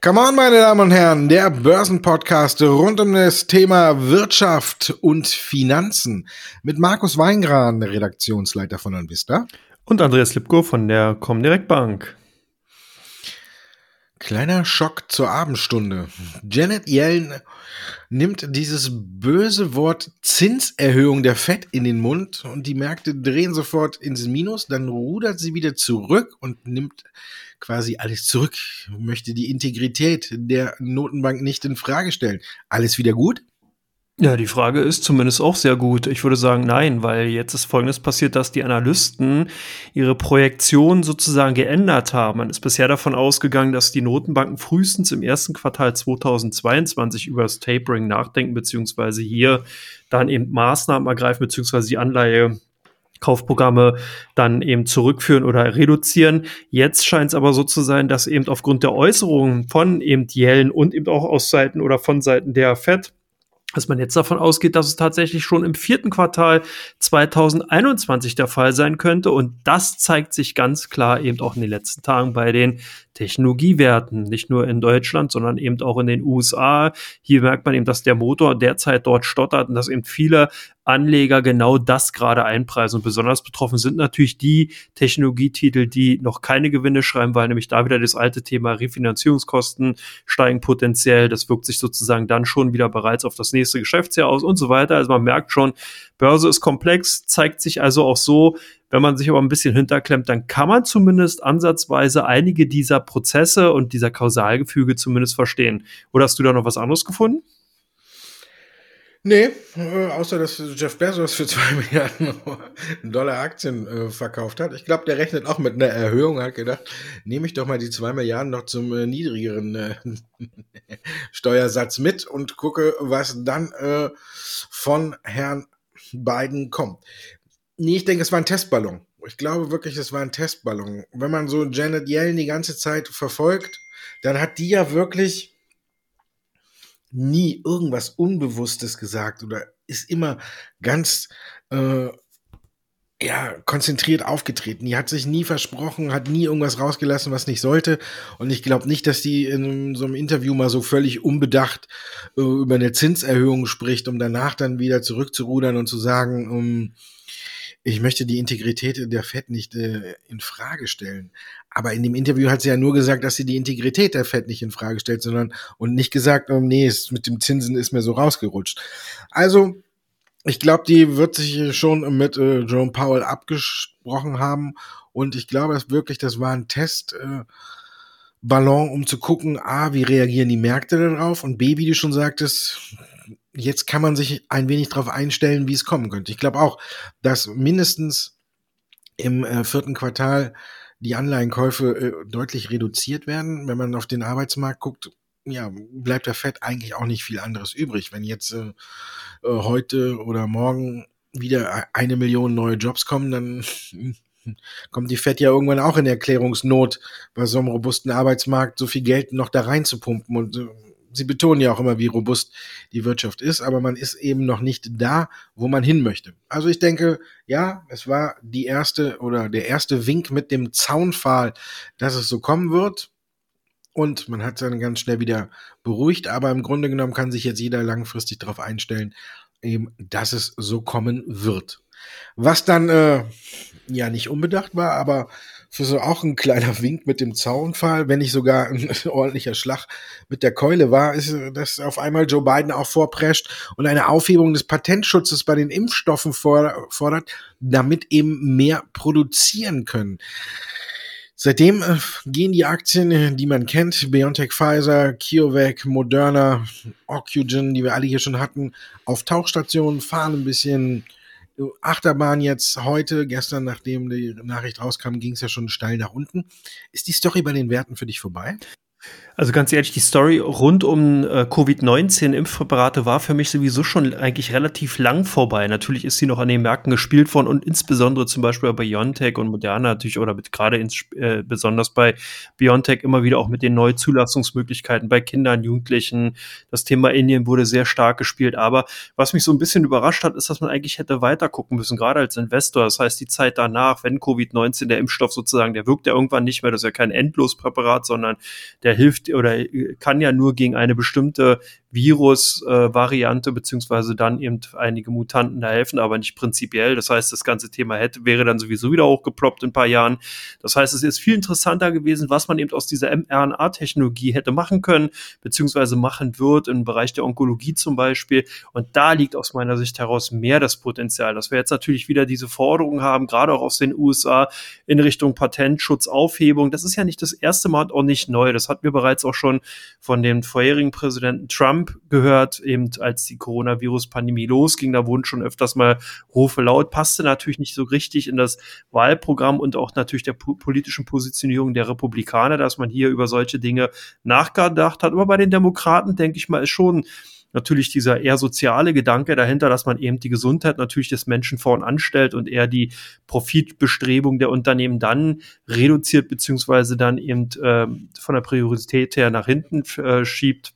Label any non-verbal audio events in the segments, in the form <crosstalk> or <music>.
Come on, meine Damen und Herren, der Börsenpodcast rund um das Thema Wirtschaft und Finanzen mit Markus Weingran, Redaktionsleiter von Anvista. Und Andreas Lipko von der Comdirect Bank. Kleiner Schock zur Abendstunde. Janet Yellen nimmt dieses böse Wort Zinserhöhung der FED in den Mund und die Märkte drehen sofort ins Minus, dann rudert sie wieder zurück und nimmt quasi alles zurück, möchte die Integrität der Notenbank nicht in Frage stellen. Alles wieder gut? Ja, die Frage ist zumindest auch sehr gut. Ich würde sagen, nein, weil jetzt ist Folgendes passiert, dass die Analysten ihre Projektion sozusagen geändert haben. Man ist bisher davon ausgegangen, dass die Notenbanken frühestens im ersten Quartal 2022 über das Tapering nachdenken, beziehungsweise hier dann eben Maßnahmen ergreifen, beziehungsweise die Anleihe Kaufprogramme dann eben zurückführen oder reduzieren. Jetzt scheint es aber so zu sein, dass eben aufgrund der Äußerungen von eben Yellen und eben auch aus Seiten oder von Seiten der Fed dass man jetzt davon ausgeht, dass es tatsächlich schon im vierten Quartal 2021 der Fall sein könnte. Und das zeigt sich ganz klar eben auch in den letzten Tagen bei den Technologiewerten, nicht nur in Deutschland, sondern eben auch in den USA. Hier merkt man eben, dass der Motor derzeit dort stottert und dass eben viele Anleger genau das gerade einpreisen. Und besonders betroffen sind natürlich die Technologietitel, die noch keine Gewinne schreiben, weil nämlich da wieder das alte Thema Refinanzierungskosten steigen potenziell. Das wirkt sich sozusagen dann schon wieder bereits auf das nächste Geschäftsjahr aus und so weiter. Also man merkt schon, Börse ist komplex, zeigt sich also auch so, wenn man sich aber ein bisschen hinterklemmt, dann kann man zumindest ansatzweise einige dieser Prozesse und dieser Kausalgefüge zumindest verstehen. Oder hast du da noch was anderes gefunden? Nee, äh, außer dass Jeff Bezos für zwei <laughs> Milliarden Dollar Aktien äh, verkauft hat. Ich glaube, der rechnet auch mit einer Erhöhung, hat gedacht, nehme ich doch mal die zwei Milliarden noch zum äh, niedrigeren äh, <laughs> Steuersatz mit und gucke, was dann äh, von Herrn Biden kommt. Nee, ich denke, es war ein Testballon. Ich glaube wirklich, es war ein Testballon. Wenn man so Janet Yellen die ganze Zeit verfolgt, dann hat die ja wirklich nie irgendwas Unbewusstes gesagt oder ist immer ganz äh, ja, konzentriert aufgetreten. Die hat sich nie versprochen, hat nie irgendwas rausgelassen, was nicht sollte. Und ich glaube nicht, dass die in so einem Interview mal so völlig unbedacht äh, über eine Zinserhöhung spricht, um danach dann wieder zurückzurudern und zu sagen, um, ähm, ich möchte die Integrität der FED nicht äh, in Frage stellen. Aber in dem Interview hat sie ja nur gesagt, dass sie die Integrität der FED nicht in Frage stellt, sondern und nicht gesagt, oh, nee, es, mit dem Zinsen ist mir so rausgerutscht. Also, ich glaube, die wird sich schon mit äh, Jerome Powell abgesprochen haben. Und ich glaube es wirklich, das war ein Test. Äh, um zu gucken, A, wie reagieren die Märkte darauf und B, wie du schon sagtest, jetzt kann man sich ein wenig darauf einstellen, wie es kommen könnte. Ich glaube auch, dass mindestens im äh, vierten Quartal die Anleihenkäufe äh, deutlich reduziert werden. Wenn man auf den Arbeitsmarkt guckt, ja, bleibt der Fed eigentlich auch nicht viel anderes übrig. Wenn jetzt äh, äh heute oder morgen wieder eine Million neue Jobs kommen, dann <laughs> kommt die Fed ja irgendwann auch in Erklärungsnot, bei so einem robusten Arbeitsmarkt so viel Geld noch da reinzupumpen und äh, sie betonen ja auch immer, wie robust die Wirtschaft ist, aber man ist eben noch nicht da, wo man hin möchte. Also ich denke, ja, es war die erste oder der erste Wink mit dem Zaunpfahl, dass es so kommen wird. Und man hat dann ganz schnell wieder beruhigt, aber im Grunde genommen kann sich jetzt jeder langfristig darauf einstellen, eben, dass es so kommen wird. Was dann äh, ja nicht unbedacht war, aber für so auch ein kleiner <laughs> Wink mit dem Zaunfall, wenn nicht sogar ein <laughs> ordentlicher Schlag mit der Keule war, ist, dass auf einmal Joe Biden auch vorprescht und eine Aufhebung des Patentschutzes bei den Impfstoffen fordert, damit eben mehr produzieren können. Seitdem äh, gehen die Aktien, die man kennt, BioNTech, Pfizer, CureVac, Moderna, Ocugen, die wir alle hier schon hatten, auf Tauchstationen, fahren ein bisschen Achterbahn jetzt heute, gestern, nachdem die Nachricht rauskam, ging es ja schon steil nach unten. Ist die Story bei den Werten für dich vorbei? Also ganz ehrlich, die Story rund um äh, Covid-19-Impfpräparate war für mich sowieso schon eigentlich relativ lang vorbei. Natürlich ist sie noch an den Märkten gespielt worden und insbesondere zum Beispiel bei BioNTech und Moderna natürlich oder gerade äh, besonders bei BioNTech immer wieder auch mit den neuen Zulassungsmöglichkeiten bei Kindern, Jugendlichen. Das Thema Indien wurde sehr stark gespielt. Aber was mich so ein bisschen überrascht hat, ist, dass man eigentlich hätte weiter gucken müssen, gerade als Investor. Das heißt, die Zeit danach, wenn Covid-19 der Impfstoff sozusagen, der wirkt ja irgendwann nicht mehr, das ist ja kein Endlospräparat, sondern der der hilft oder kann ja nur gegen eine bestimmte Virus-Variante äh, beziehungsweise dann eben einige Mutanten da helfen, aber nicht prinzipiell. Das heißt, das ganze Thema hätte, wäre dann sowieso wieder hochgeploppt in ein paar Jahren. Das heißt, es ist viel interessanter gewesen, was man eben aus dieser mRNA-Technologie hätte machen können, beziehungsweise machen wird im Bereich der Onkologie zum Beispiel. Und da liegt aus meiner Sicht heraus mehr das Potenzial, dass wir jetzt natürlich wieder diese Forderungen haben, gerade auch aus den USA in Richtung Patentschutzaufhebung. Das ist ja nicht das erste Mal und auch nicht neu. Das hatten wir bereits auch schon von dem vorherigen Präsidenten Trump gehört, eben als die Coronavirus-Pandemie losging. Da wurden schon öfters mal Rufe laut, passte natürlich nicht so richtig in das Wahlprogramm und auch natürlich der politischen Positionierung der Republikaner, dass man hier über solche Dinge nachgedacht hat. Aber bei den Demokraten, denke ich mal, ist schon natürlich dieser eher soziale Gedanke dahinter, dass man eben die Gesundheit natürlich des Menschen vorn anstellt und eher die Profitbestrebung der Unternehmen dann reduziert, beziehungsweise dann eben äh, von der Priorität her nach hinten äh, schiebt.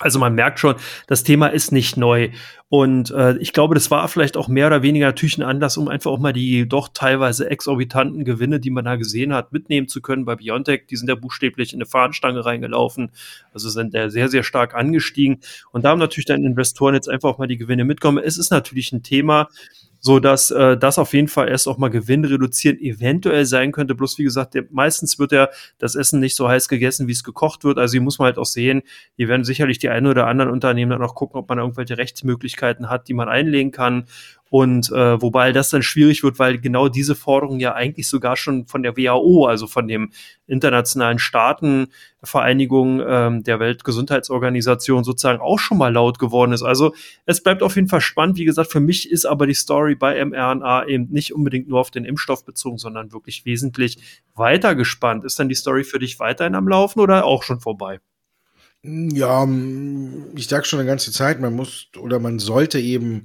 Also man merkt schon, das Thema ist nicht neu. Und äh, ich glaube, das war vielleicht auch mehr oder weniger natürlich ein Anlass, um einfach auch mal die doch teilweise exorbitanten Gewinne, die man da gesehen hat, mitnehmen zu können. Bei Biontech, die sind ja buchstäblich in eine Fahnenstange reingelaufen. Also sind da sehr, sehr stark angestiegen. Und da haben natürlich dann Investoren jetzt einfach auch mal die Gewinne mitgenommen. Es ist natürlich ein Thema, so dass äh, das auf jeden Fall erst auch mal Gewinn reduzieren eventuell sein könnte. Bloß wie gesagt, der, meistens wird ja das Essen nicht so heiß gegessen, wie es gekocht wird. Also hier muss man halt auch sehen, hier werden sicherlich die einen oder anderen Unternehmen dann auch gucken, ob man irgendwelche Rechtsmöglichkeiten hat, die man einlegen kann. Und äh, wobei das dann schwierig wird, weil genau diese Forderung ja eigentlich sogar schon von der WHO, also von dem internationalen Staatenvereinigung ähm, der Weltgesundheitsorganisation sozusagen auch schon mal laut geworden ist. Also es bleibt auf jeden Fall spannend. Wie gesagt, für mich ist aber die Story bei mRNA eben nicht unbedingt nur auf den Impfstoff bezogen, sondern wirklich wesentlich weiter gespannt. Ist dann die Story für dich weiterhin am Laufen oder auch schon vorbei? Ja, ich sag schon eine ganze Zeit, man muss oder man sollte eben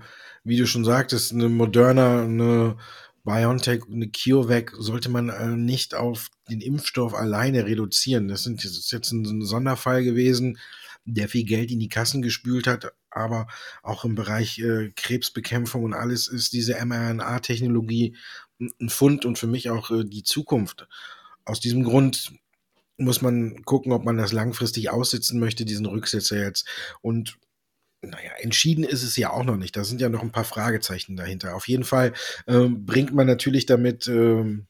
wie du schon sagtest, eine Moderna, eine BioNTech, eine CureVac sollte man äh, nicht auf den Impfstoff alleine reduzieren. Das, sind, das ist jetzt ein, Sonderfall gewesen, der viel Geld in die Kassen gespült hat, aber auch im Bereich äh, Krebsbekämpfung und alles ist diese mRNA-Technologie ein Fund und für mich auch äh, die Zukunft. Aus diesem Grund muss man gucken, ob man das langfristig aussitzen möchte, diesen Rücksetzer jetzt. Und naja, entschieden ist es ja auch noch nicht. Da sind ja noch ein paar Fragezeichen dahinter. Auf jeden Fall ähm, bringt man natürlich damit ähm,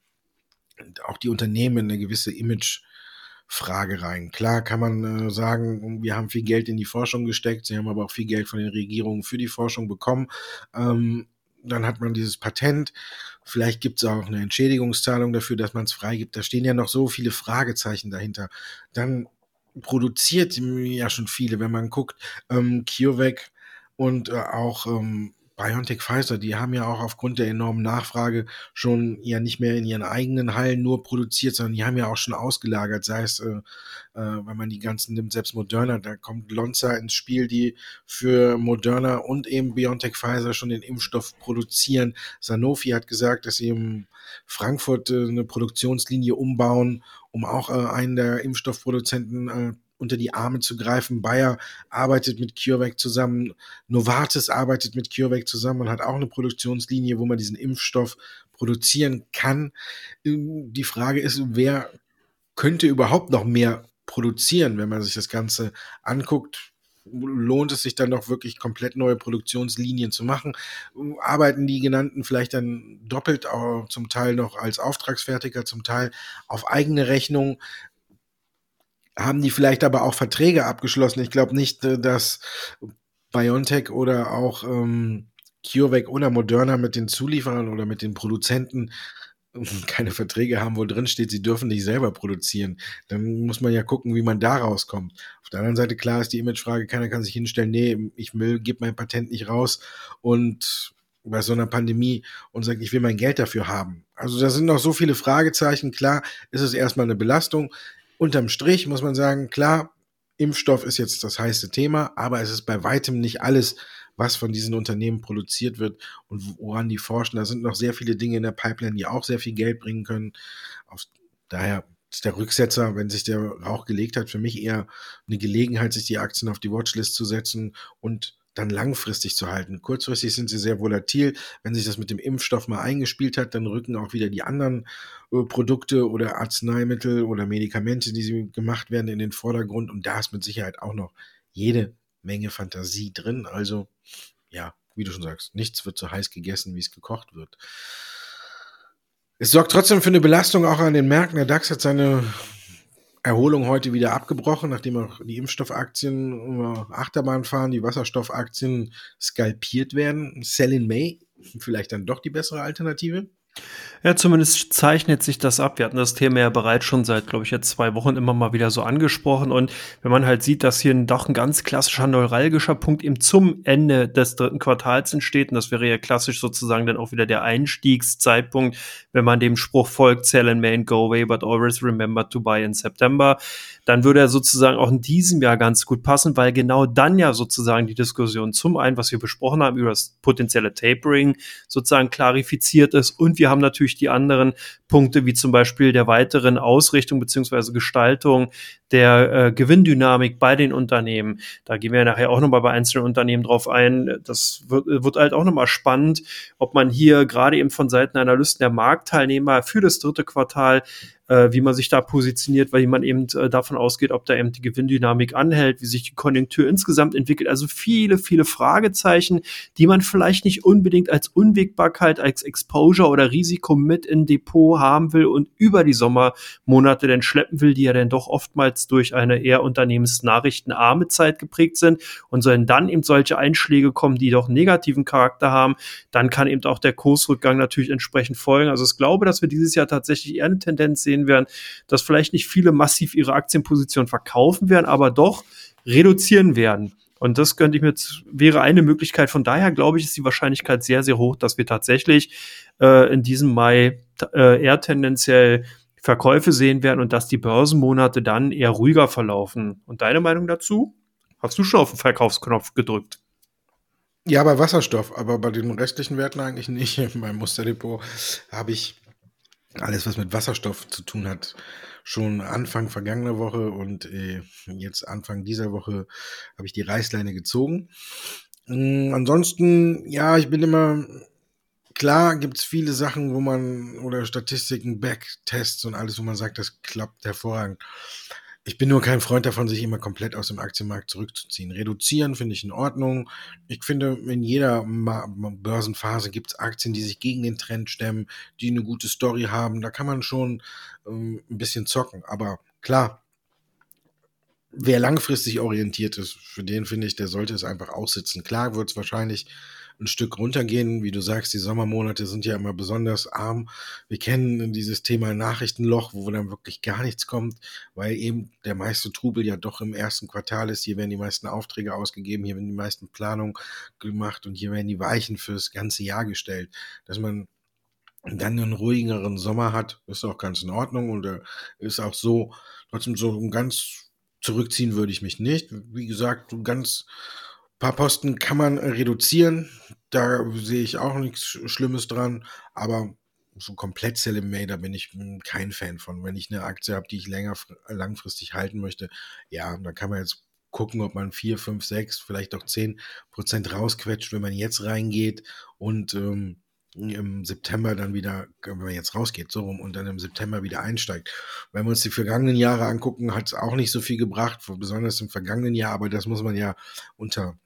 auch die Unternehmen in eine gewisse Image-Frage rein. Klar kann man äh, sagen, wir haben viel Geld in die Forschung gesteckt, sie haben aber auch viel Geld von den Regierungen für die Forschung bekommen. Ähm, dann hat man dieses Patent. Vielleicht gibt es auch eine Entschädigungszahlung dafür, dass man es freigibt. Da stehen ja noch so viele Fragezeichen dahinter. Dann produziert ja schon viele, wenn man guckt, ähm, CureVac und äh, auch ähm, BioNTech Pfizer, die haben ja auch aufgrund der enormen Nachfrage schon ja nicht mehr in ihren eigenen Hallen nur produziert, sondern die haben ja auch schon ausgelagert, sei es, äh, äh, wenn man die ganzen nimmt, selbst Moderna, da kommt Lonza ins Spiel, die für Moderna und eben BioNTech Pfizer schon den Impfstoff produzieren. Sanofi hat gesagt, dass sie in Frankfurt äh, eine Produktionslinie umbauen, um auch äh, einen der Impfstoffproduzenten äh, unter die Arme zu greifen. Bayer arbeitet mit CureVac zusammen, Novartis arbeitet mit CureVac zusammen und hat auch eine Produktionslinie, wo man diesen Impfstoff produzieren kann. Ähm, die Frage ist, wer könnte überhaupt noch mehr produzieren, wenn man sich das Ganze anguckt? lohnt es sich dann doch wirklich komplett neue Produktionslinien zu machen? Arbeiten die genannten vielleicht dann doppelt, zum Teil noch als Auftragsfertiger, zum Teil auf eigene Rechnung? Haben die vielleicht aber auch Verträge abgeschlossen. Ich glaube nicht, äh, dass BioNTech oder auch ähm, CureVac oder Moderna mit den Zulieferern oder mit den Produzenten <laughs> keine Verträge haben, wo drin steht, sie dürfen nicht selber produzieren. Dann muss man ja gucken, wie man da rauskommt. Auf der anderen Seite, klar ist die Imagefrage, keiner kann sich hinstellen, nee, ich will, gebe mein Patent nicht raus und bei so einer Pandemie und sagt, ich will mein Geld dafür haben. Also da sind noch so viele Fragezeichen. Klar, ist es erstmal eine Belastung unterm Strich muss man sagen, klar, Impfstoff ist jetzt das heiße Thema, aber es ist bei weitem nicht alles, was von diesen Unternehmen produziert wird und woran die forschen. Da sind noch sehr viele Dinge in der Pipeline, die auch sehr viel Geld bringen können. Auf, daher ist der Rücksetzer, wenn sich der Rauch gelegt hat, für mich eher eine Gelegenheit, sich die Aktien auf die Watchlist zu setzen und dann langfristig zu halten. Kurzfristig sind sie sehr volatil. Wenn sich das mit dem Impfstoff mal eingespielt hat, dann rücken auch wieder die anderen äh, Produkte oder Arzneimittel oder Medikamente, die sie gemacht werden, in den Vordergrund. Und da ist mit Sicherheit auch noch jede Menge Fantasie drin. Also, ja, wie du schon sagst, nichts wird so heiß gegessen, wie es gekocht wird. Es sorgt trotzdem für eine Belastung auch an den Märkten. Der DAX hat seine Erholung heute wieder abgebrochen, nachdem auch die Impfstoffaktien über Achterbahn fahren, die Wasserstoffaktien skalpiert werden. Sell in May, vielleicht dann doch die bessere Alternative. Ja, zumindest zeichnet sich das ab. Wir hatten das Thema ja bereits schon seit, glaube ich, jetzt zwei Wochen immer mal wieder so angesprochen. Und wenn man halt sieht, dass hier doch ein ganz klassischer neuralgischer Punkt eben zum Ende des dritten Quartals entsteht, und das wäre ja klassisch sozusagen dann auch wieder der Einstiegszeitpunkt, wenn man dem Spruch folgt, sell in May and go away, but always remember to buy in September, dann würde er sozusagen auch in diesem Jahr ganz gut passen, weil genau dann ja sozusagen die Diskussion zum einen, was wir besprochen haben, über das potenzielle Tapering sozusagen klarifiziert ist. Und wir haben natürlich die anderen Punkte, wie zum Beispiel der weiteren Ausrichtung beziehungsweise Gestaltung der äh, Gewinndynamik bei den Unternehmen. Da gehen wir ja nachher auch nochmal bei einzelnen Unternehmen drauf ein. Das wird, wird halt auch nochmal spannend, ob man hier gerade eben von Seiten Analysten der Marktteilnehmer für das dritte Quartal äh, wie man sich da positioniert, weil man eben äh, davon ausgeht, ob da eben die Gewinndynamik anhält, wie sich die Konjunktur insgesamt entwickelt. Also viele, viele Fragezeichen, die man vielleicht nicht unbedingt als Unwägbarkeit, als Exposure oder Risiko mit in Depot haben will und über die Sommermonate denn schleppen will, die ja dann doch oftmals durch eine eher unternehmensnachrichtenarme Zeit geprägt sind und sollen dann eben solche Einschläge kommen, die doch negativen Charakter haben, dann kann eben auch der Kursrückgang natürlich entsprechend folgen. Also ich glaube, dass wir dieses Jahr tatsächlich eher eine Tendenz sehen, sehen werden, dass vielleicht nicht viele massiv ihre Aktienposition verkaufen werden, aber doch reduzieren werden. Und das könnte ich mir wäre eine Möglichkeit. Von daher glaube ich, ist die Wahrscheinlichkeit sehr, sehr hoch, dass wir tatsächlich äh, in diesem Mai äh, eher tendenziell Verkäufe sehen werden und dass die Börsenmonate dann eher ruhiger verlaufen. Und deine Meinung dazu? Hast du schon auf den Verkaufsknopf gedrückt? Ja, bei Wasserstoff, aber bei den restlichen Werten eigentlich nicht. <laughs> Beim Musterdepot habe ich alles, was mit Wasserstoff zu tun hat, schon Anfang vergangener Woche und äh, jetzt Anfang dieser Woche habe ich die Reißleine gezogen. Ähm, ansonsten, ja, ich bin immer, klar gibt es viele Sachen, wo man, oder Statistiken, Backtests und alles, wo man sagt, das klappt hervorragend. Ich bin nur kein Freund davon, sich immer komplett aus dem Aktienmarkt zurückzuziehen. Reduzieren finde ich in Ordnung. Ich finde, in jeder Börsenphase gibt es Aktien, die sich gegen den Trend stemmen, die eine gute Story haben. Da kann man schon ähm, ein bisschen zocken. Aber klar, wer langfristig orientiert ist, für den finde ich, der sollte es einfach aussitzen. Klar wird es wahrscheinlich ein Stück runtergehen. Wie du sagst, die Sommermonate sind ja immer besonders arm. Wir kennen dieses Thema Nachrichtenloch, wo dann wirklich gar nichts kommt, weil eben der meiste Trubel ja doch im ersten Quartal ist. Hier werden die meisten Aufträge ausgegeben, hier werden die meisten Planungen gemacht und hier werden die Weichen fürs ganze Jahr gestellt. Dass man dann einen ruhigeren Sommer hat, ist auch ganz in Ordnung und äh, ist auch so, trotzdem so ganz zurückziehen würde ich mich nicht. Wie gesagt, ganz paar Posten kann man reduzieren. Da sehe ich auch nichts Schlimmes dran. Aber so komplett Sell in May, da bin ich kein Fan von. Wenn ich eine Aktie habe, die ich länger, langfristig halten möchte, ja, dann kann man jetzt gucken, ob man 4, 5, 6, vielleicht auch 10 Prozent rausquetscht, wenn man jetzt reingeht und ähm, im September dann wieder, wenn man jetzt rausgeht, so rum und dann im September wieder einsteigt. Wenn wir uns die vergangenen Jahre angucken, hat es auch nicht so viel gebracht, besonders im vergangenen Jahr, aber das muss man ja unter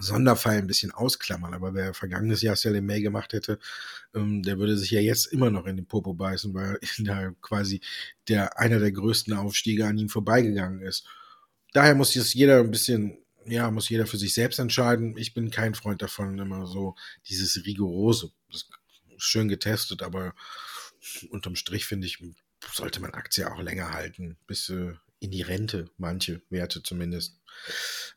Sonderfall ein bisschen ausklammern. Aber wer vergangenes Jahr Sally May gemacht hätte, ähm, der würde sich ja jetzt immer noch in den Popo beißen, weil <laughs> da quasi der einer der größten Aufstiege an ihm vorbeigegangen ist. Daher muss jetzt jeder ein bisschen, ja, muss jeder für sich selbst entscheiden. Ich bin kein Freund davon, immer so dieses rigorose. Das ist schön getestet, aber unterm Strich finde ich, sollte man Aktie auch länger halten, bis äh, in die Rente, manche Werte zumindest.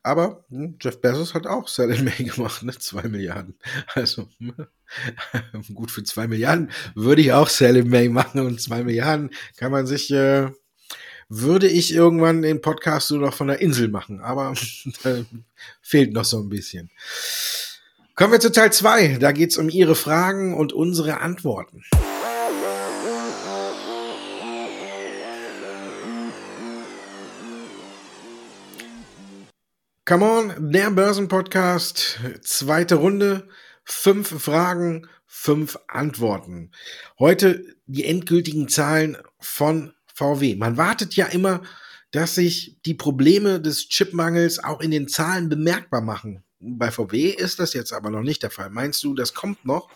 Aber hm, Jeff Bezos hat auch Sell in May gemacht, ne? Zwei Milliarden. Also <laughs> gut für zwei Milliarden würde ich auch Sell in May machen und zwei Milliarden kann man sich, äh, würde ich irgendwann den Podcast nur noch von der Insel machen, aber <laughs> fehlt noch so ein bisschen. Kommen wir zu Teil zwei. Da geht es um Ihre Fragen und unsere Antworten. Come on, der Börsenpodcast, zweite Runde, fünf Fragen, fünf Antworten. Heute die endgültigen Zahlen von VW. Man wartet ja immer, dass sich die Probleme des Chipmangels auch in den Zahlen bemerkbar machen. Bei VW ist das jetzt aber noch nicht der Fall. Meinst du, das kommt noch?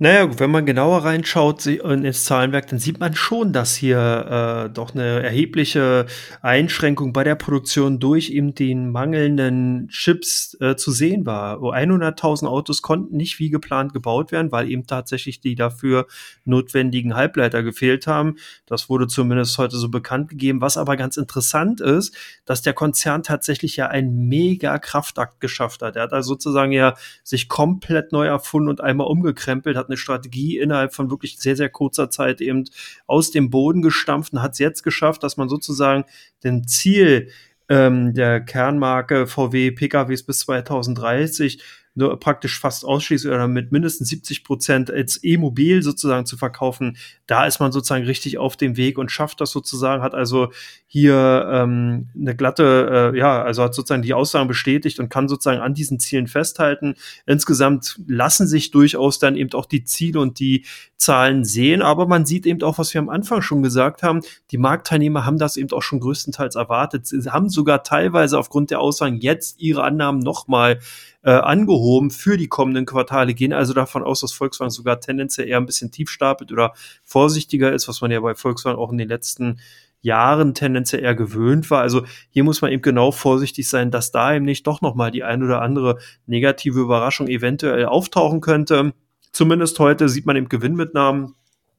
Naja, wenn man genauer reinschaut ins Zahlenwerk, dann sieht man schon, dass hier äh, doch eine erhebliche Einschränkung bei der Produktion durch eben den mangelnden Chips äh, zu sehen war. 100.000 Autos konnten nicht wie geplant gebaut werden, weil eben tatsächlich die dafür notwendigen Halbleiter gefehlt haben. Das wurde zumindest heute so bekannt gegeben. Was aber ganz interessant ist, dass der Konzern tatsächlich ja einen mega Kraftakt geschafft hat. Er hat also sozusagen ja sich komplett neu erfunden und einmal umgekrempelt, hat eine Strategie innerhalb von wirklich sehr, sehr kurzer Zeit eben aus dem Boden gestampft und hat es jetzt geschafft, dass man sozusagen den Ziel ähm, der Kernmarke VW PKWs bis 2030 nur praktisch fast ausschließlich oder mit mindestens 70 Prozent als E-Mobil sozusagen zu verkaufen, da ist man sozusagen richtig auf dem Weg und schafft das sozusagen, hat also hier ähm, eine glatte, äh, ja, also hat sozusagen die Aussagen bestätigt und kann sozusagen an diesen Zielen festhalten. Insgesamt lassen sich durchaus dann eben auch die Ziele und die Zahlen sehen, aber man sieht eben auch, was wir am Anfang schon gesagt haben, die Marktteilnehmer haben das eben auch schon größtenteils erwartet. Sie haben sogar teilweise aufgrund der Aussagen jetzt ihre Annahmen nochmal äh, angehoben für die kommenden Quartale, gehen also davon aus, dass Volkswagen sogar tendenziell eher ein bisschen tief stapelt oder vorsichtiger ist, was man ja bei Volkswagen auch in den letzten Jahren tendenziell eher gewöhnt war. Also hier muss man eben genau vorsichtig sein, dass da eben nicht doch nochmal die ein oder andere negative Überraschung eventuell auftauchen könnte. Zumindest heute sieht man eben Gewinnmitnahmen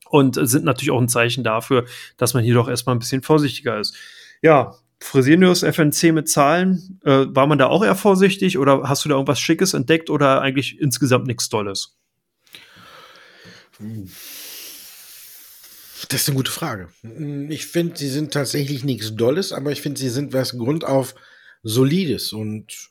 und sind natürlich auch ein Zeichen dafür, dass man hier doch erstmal ein bisschen vorsichtiger ist. Ja, Fresenius FNC mit Zahlen, äh, war man da auch eher vorsichtig oder hast du da irgendwas Schickes entdeckt oder eigentlich insgesamt nichts Tolles? Das ist eine gute Frage. Ich finde, sie sind tatsächlich nichts Dolles, aber ich finde, sie sind was grundauf Solides und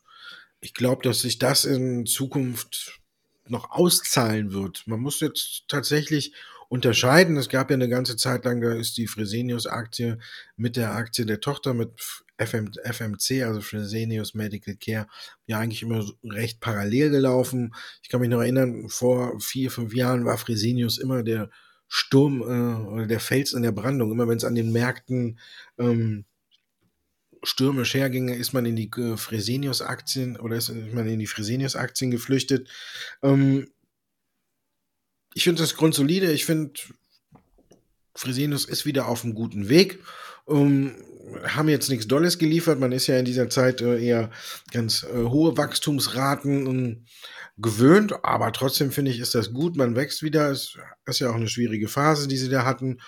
ich glaube, dass sich das in Zukunft noch auszahlen wird. Man muss jetzt tatsächlich unterscheiden. Es gab ja eine ganze Zeit lang, da ist die Fresenius-Aktie mit der Aktie der Tochter mit FM, FMC, also Fresenius Medical Care, ja eigentlich immer recht parallel gelaufen. Ich kann mich noch erinnern, vor vier, fünf Jahren war Fresenius immer der Sturm äh, oder der Fels in der Brandung. Immer wenn es an den Märkten ähm, stürmisch herginge, ist man in die äh, Fresenius-Aktien oder ist man in die Fresenius-Aktien geflüchtet. Ähm, ich finde das grundsolide. Ich finde, Fresenius ist wieder auf einem guten Weg. Um, ähm, haben jetzt nichts Dolles geliefert. Man ist ja in dieser Zeit äh, eher ganz äh, hohe Wachstumsraten ähm, gewöhnt, aber trotzdem finde ich, ist das gut. Man wächst wieder. Es ist ja auch eine schwierige Phase, die sie da hatten.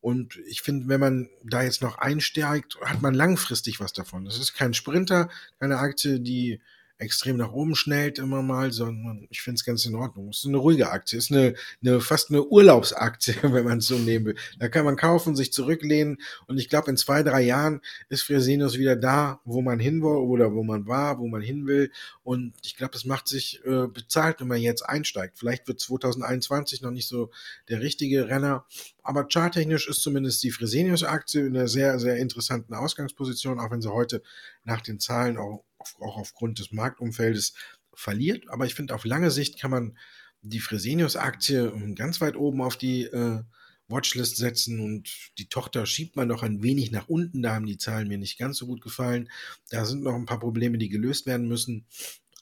Und ich finde, wenn man da jetzt noch einsteigt, hat man langfristig was davon. Das ist kein Sprinter, keine Aktie, die extrem nach oben schnellt immer mal, sondern ich finde es ganz in Ordnung. Es ist eine ruhige Aktie, es ist eine, eine fast eine Urlaubsaktie, <laughs> wenn man es so nehmen will. Da kann man kaufen, sich zurücklehnen und ich glaube, in zwei, drei Jahren ist Fresenius wieder da, wo man hin will oder wo man war, wo man hin will. Und ich glaube, es macht sich äh, bezahlt, wenn man jetzt einsteigt. Vielleicht wird 2021 noch nicht so der richtige Renner, aber charttechnisch ist zumindest die Fresenius-Aktie in einer sehr, sehr interessanten Ausgangsposition, auch wenn sie heute nach den Zahlen auch auch aufgrund des Marktumfeldes verliert. Aber ich finde, auf lange Sicht kann man die Fresenius-Aktie ganz weit oben auf die äh, Watchlist setzen und die Tochter schiebt man noch ein wenig nach unten. Da haben die Zahlen mir nicht ganz so gut gefallen. Da sind noch ein paar Probleme, die gelöst werden müssen.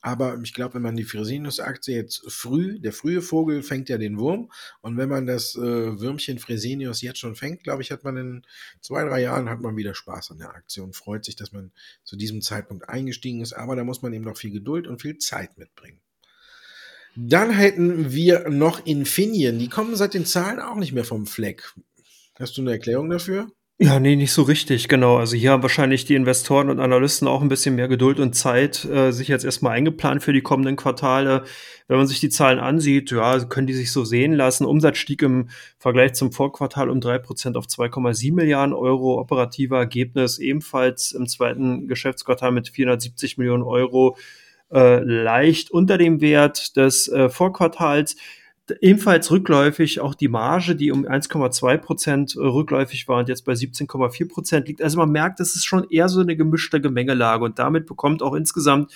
Aber ich glaube, wenn man die Fresenius-Aktie jetzt früh, der frühe Vogel fängt ja den Wurm. Und wenn man das äh, Würmchen Fresenius jetzt schon fängt, glaube ich, hat man in zwei, drei Jahren hat man wieder Spaß an der Aktie und freut sich, dass man zu diesem Zeitpunkt eingestiegen ist. Aber da muss man eben noch viel Geduld und viel Zeit mitbringen. Dann hätten wir noch Infineon. Die kommen seit den Zahlen auch nicht mehr vom Fleck. Hast du eine Erklärung dafür? Ja, nee, nicht so richtig, genau. Also hier haben wahrscheinlich die Investoren und Analysten auch ein bisschen mehr Geduld und Zeit, äh, sich jetzt erstmal eingeplant für die kommenden Quartale. Wenn man sich die Zahlen ansieht, ja, können die sich so sehen lassen. Umsatz stieg im Vergleich zum Vorquartal um drei Prozent auf 2,7 Milliarden Euro. Operativer Ergebnis ebenfalls im zweiten Geschäftsquartal mit 470 Millionen Euro, äh, leicht unter dem Wert des äh, Vorquartals ebenfalls rückläufig. Auch die Marge, die um 1,2 Prozent rückläufig war und jetzt bei 17,4 Prozent liegt. Also man merkt, es ist schon eher so eine gemischte Gemengelage und damit bekommt auch insgesamt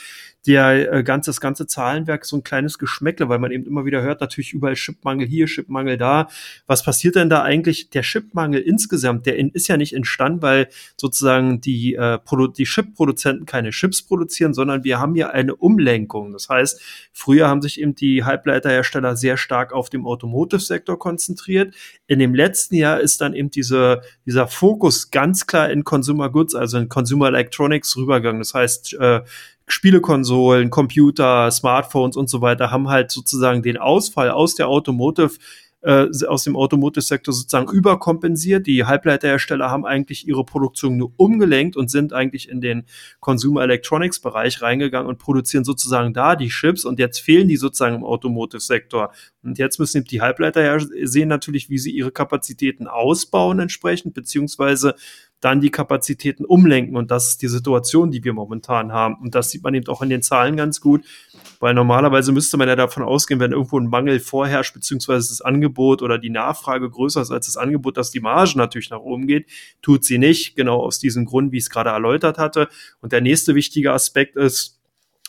der äh, ganze, das ganze Zahlenwerk so ein kleines Geschmäckle, weil man eben immer wieder hört, natürlich überall Chipmangel hier, Chipmangel da. Was passiert denn da eigentlich? Der Chipmangel insgesamt, der ist ja nicht entstanden, weil sozusagen die, äh, die Chip-Produzenten keine Chips produzieren, sondern wir haben ja eine Umlenkung. Das heißt, früher haben sich eben die Halbleiterhersteller sehr stark auf dem Automotive-Sektor konzentriert. In dem letzten Jahr ist dann eben diese, dieser Fokus ganz klar in Consumer Goods, also in Consumer Electronics rübergegangen. Das heißt, äh, Spielekonsolen, Computer, Smartphones und so weiter haben halt sozusagen den Ausfall aus der Automotive äh, aus dem Automotive-Sektor sozusagen überkompensiert. Die Halbleiterhersteller haben eigentlich ihre Produktion nur umgelenkt und sind eigentlich in den Consumer Electronics-Bereich reingegangen und produzieren sozusagen da die Chips und jetzt fehlen die sozusagen im Automotive-Sektor. Und jetzt müssen die Halbleiter sehen natürlich, wie sie ihre Kapazitäten ausbauen entsprechend, beziehungsweise dann die Kapazitäten umlenken. Und das ist die Situation, die wir momentan haben. Und das sieht man eben auch in den Zahlen ganz gut, weil normalerweise müsste man ja davon ausgehen, wenn irgendwo ein Mangel vorherrscht, beziehungsweise das Angebot oder die Nachfrage größer ist als das Angebot, dass die Marge natürlich nach oben geht. Tut sie nicht, genau aus diesem Grund, wie ich es gerade erläutert hatte. Und der nächste wichtige Aspekt ist,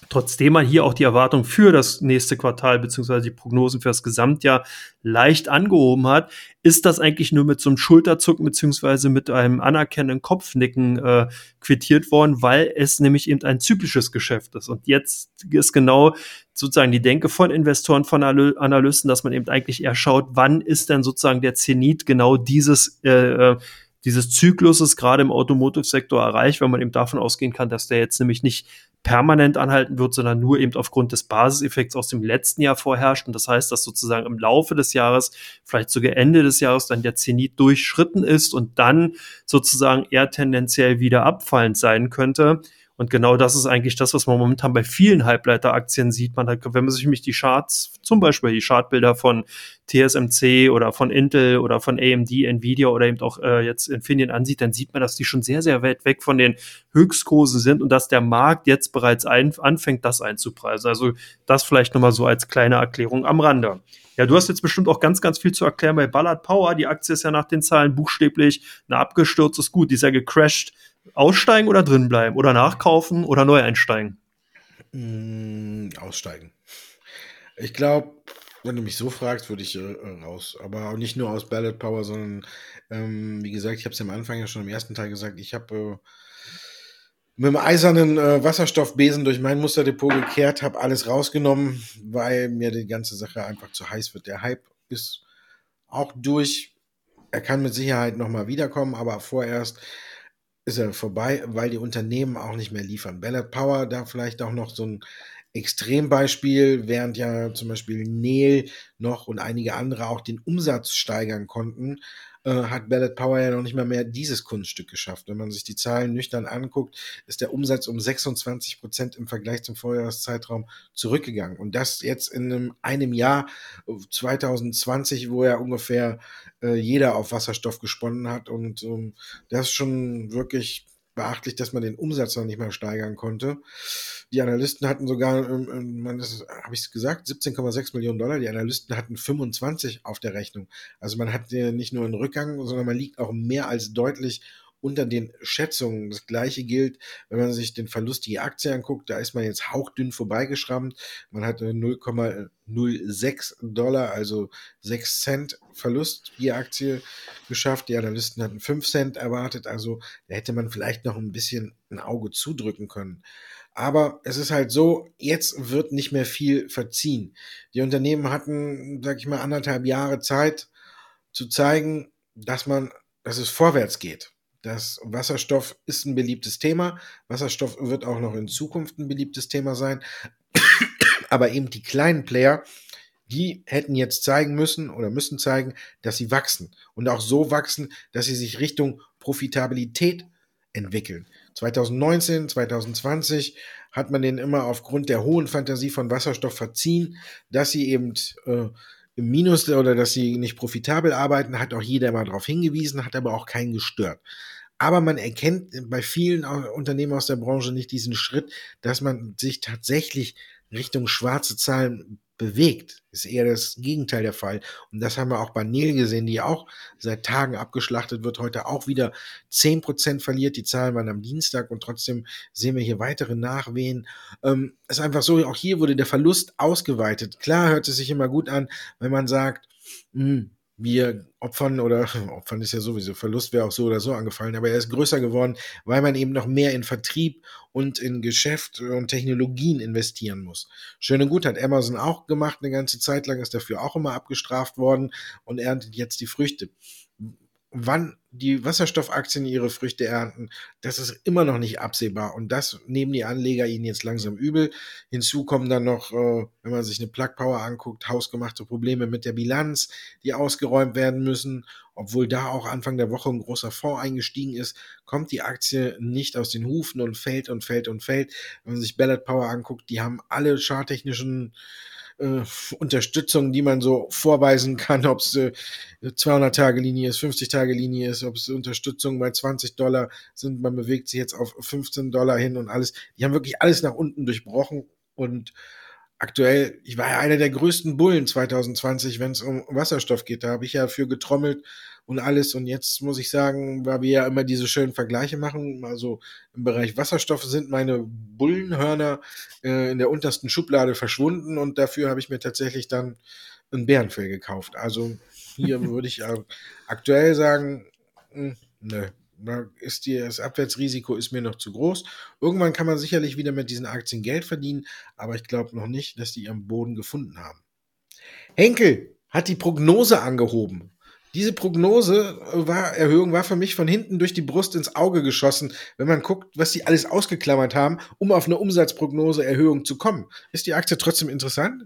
Trotzdem man hier auch die Erwartung für das nächste Quartal beziehungsweise die Prognosen für das Gesamtjahr leicht angehoben hat, ist das eigentlich nur mit so einem Schulterzucken beziehungsweise mit einem anerkennenden Kopfnicken äh, quittiert worden, weil es nämlich eben ein zyklisches Geschäft ist. Und jetzt ist genau sozusagen die Denke von Investoren, von Analysten, dass man eben eigentlich eher schaut, wann ist denn sozusagen der Zenit genau dieses äh, äh dieses Zykluses gerade im Automotive-Sektor erreicht, wenn man eben davon ausgehen kann, dass der jetzt nämlich nicht permanent anhalten wird, sondern nur eben aufgrund des Basiseffekts aus dem letzten Jahr vorherrscht. Und das heißt, dass sozusagen im Laufe des Jahres, vielleicht sogar Ende des Jahres, dann der Zenit durchschritten ist und dann sozusagen eher tendenziell wieder abfallend sein könnte. Und genau das ist eigentlich das, was man momentan bei vielen Halbleiteraktien sieht. Man hat, wenn man sich nämlich die Charts, zum Beispiel die Chartbilder von TSMC oder von Intel oder von AMD, Nvidia oder eben auch äh, jetzt Infineon ansieht, dann sieht man, dass die schon sehr, sehr weit weg von den Höchstkursen sind und dass der Markt jetzt bereits ein, anfängt, das einzupreisen. Also das vielleicht nochmal so als kleine Erklärung am Rande. Ja, du hast jetzt bestimmt auch ganz, ganz viel zu erklären bei Ballard Power. Die Aktie ist ja nach den Zahlen buchstäblich eine abgestürzt, ist gut, die ist ja gecrashed Aussteigen oder drin bleiben? Oder nachkaufen oder neu einsteigen? Mm, aussteigen. Ich glaube, wenn du mich so fragst, würde ich äh, raus. Aber auch nicht nur aus Ballot Power, sondern ähm, wie gesagt, ich habe es am Anfang ja schon im ersten Teil gesagt, ich habe äh, mit dem eisernen äh, Wasserstoffbesen durch mein Musterdepot gekehrt, habe alles rausgenommen, weil mir die ganze Sache einfach zu heiß wird. Der Hype ist auch durch. Er kann mit Sicherheit nochmal wiederkommen, aber vorerst ist er vorbei, weil die Unternehmen auch nicht mehr liefern. Ballard Power da vielleicht auch noch so ein Extrembeispiel, während ja zum Beispiel Neil noch und einige andere auch den Umsatz steigern konnten, äh, hat Ballot Power ja noch nicht mal mehr dieses Kunststück geschafft. Wenn man sich die Zahlen nüchtern anguckt, ist der Umsatz um 26 Prozent im Vergleich zum Vorjahreszeitraum zurückgegangen. Und das jetzt in einem, einem Jahr 2020, wo ja ungefähr äh, jeder auf Wasserstoff gesponnen hat. Und ähm, das ist schon wirklich beachtlich, dass man den Umsatz noch nicht mehr steigern konnte. Die Analysten hatten sogar, habe ich es gesagt, 17,6 Millionen Dollar. Die Analysten hatten 25 auf der Rechnung. Also man hat nicht nur einen Rückgang, sondern man liegt auch mehr als deutlich unter den Schätzungen. Das gleiche gilt, wenn man sich den Verlust je Aktie anguckt, da ist man jetzt hauchdünn vorbeigeschrammt. Man hatte 0,06 Dollar, also 6 Cent Verlust je Aktie geschafft. Die Analysten hatten 5 Cent erwartet, also da hätte man vielleicht noch ein bisschen ein Auge zudrücken können. Aber es ist halt so, jetzt wird nicht mehr viel verziehen. Die Unternehmen hatten, sag ich mal, anderthalb Jahre Zeit zu zeigen, dass man, dass es vorwärts geht. Das Wasserstoff ist ein beliebtes Thema. Wasserstoff wird auch noch in Zukunft ein beliebtes Thema sein. <coughs> Aber eben die kleinen Player, die hätten jetzt zeigen müssen oder müssen zeigen, dass sie wachsen und auch so wachsen, dass sie sich Richtung Profitabilität entwickeln. 2019, 2020 hat man denen immer aufgrund der hohen Fantasie von Wasserstoff verziehen, dass sie eben äh, im Minus oder dass sie nicht profitabel arbeiten, hat auch jeder mal darauf hingewiesen, hat aber auch keinen gestört. Aber man erkennt bei vielen Unternehmen aus der Branche nicht diesen Schritt, dass man sich tatsächlich Richtung schwarze Zahlen bewegt. Ist eher das Gegenteil der Fall. Und das haben wir auch bei Neil gesehen, die auch seit Tagen abgeschlachtet wird, heute auch wieder zehn Prozent verliert. Die Zahlen waren am Dienstag und trotzdem sehen wir hier weitere Nachwehen. Ähm, ist einfach so, auch hier wurde der Verlust ausgeweitet. Klar hört es sich immer gut an, wenn man sagt, mh, hm, wir opfern oder <laughs> opfern ist ja sowieso, Verlust wäre auch so oder so angefallen, aber er ist größer geworden, weil man eben noch mehr in Vertrieb und in Geschäft und Technologien investieren muss. Schön und gut hat Amazon auch gemacht, eine ganze Zeit lang ist dafür auch immer abgestraft worden und erntet jetzt die Früchte wann die Wasserstoffaktien ihre Früchte ernten, das ist immer noch nicht absehbar. Und das nehmen die Anleger ihnen jetzt langsam übel. Hinzu kommen dann noch, äh, wenn man sich eine Plug Power anguckt, hausgemachte Probleme mit der Bilanz, die ausgeräumt werden müssen. Obwohl da auch Anfang der Woche ein großer Fonds eingestiegen ist, kommt die Aktie nicht aus den Hufen und fällt und fällt und fällt. Wenn man sich Ballot Power anguckt, die haben alle charttechnischen äh, Unterstützung, die man so vorweisen kann, ob es äh, 200-Tage-Linie ist, 50-Tage-Linie ist, ob es Unterstützung bei 20 Dollar sind. Man bewegt sich jetzt auf 15 Dollar hin und alles. Die haben wirklich alles nach unten durchbrochen und aktuell, ich war ja einer der größten Bullen 2020, wenn es um Wasserstoff geht. Da habe ich ja für getrommelt und alles. Und jetzt muss ich sagen, weil wir ja immer diese schönen Vergleiche machen, also im Bereich Wasserstoff sind meine Bullenhörner äh, in der untersten Schublade verschwunden und dafür habe ich mir tatsächlich dann ein Bärenfell gekauft. Also hier <laughs> würde ich äh, aktuell sagen, mh, hm, nö. Da ist die, das Abwärtsrisiko ist mir noch zu groß. Irgendwann kann man sicherlich wieder mit diesen Aktien Geld verdienen, aber ich glaube noch nicht, dass die ihren Boden gefunden haben. Henkel hat die Prognose angehoben. Diese Prognose war, Erhöhung war für mich von hinten durch die Brust ins Auge geschossen, wenn man guckt, was sie alles ausgeklammert haben, um auf eine Umsatzprognose Erhöhung zu kommen. Ist die Aktie trotzdem interessant?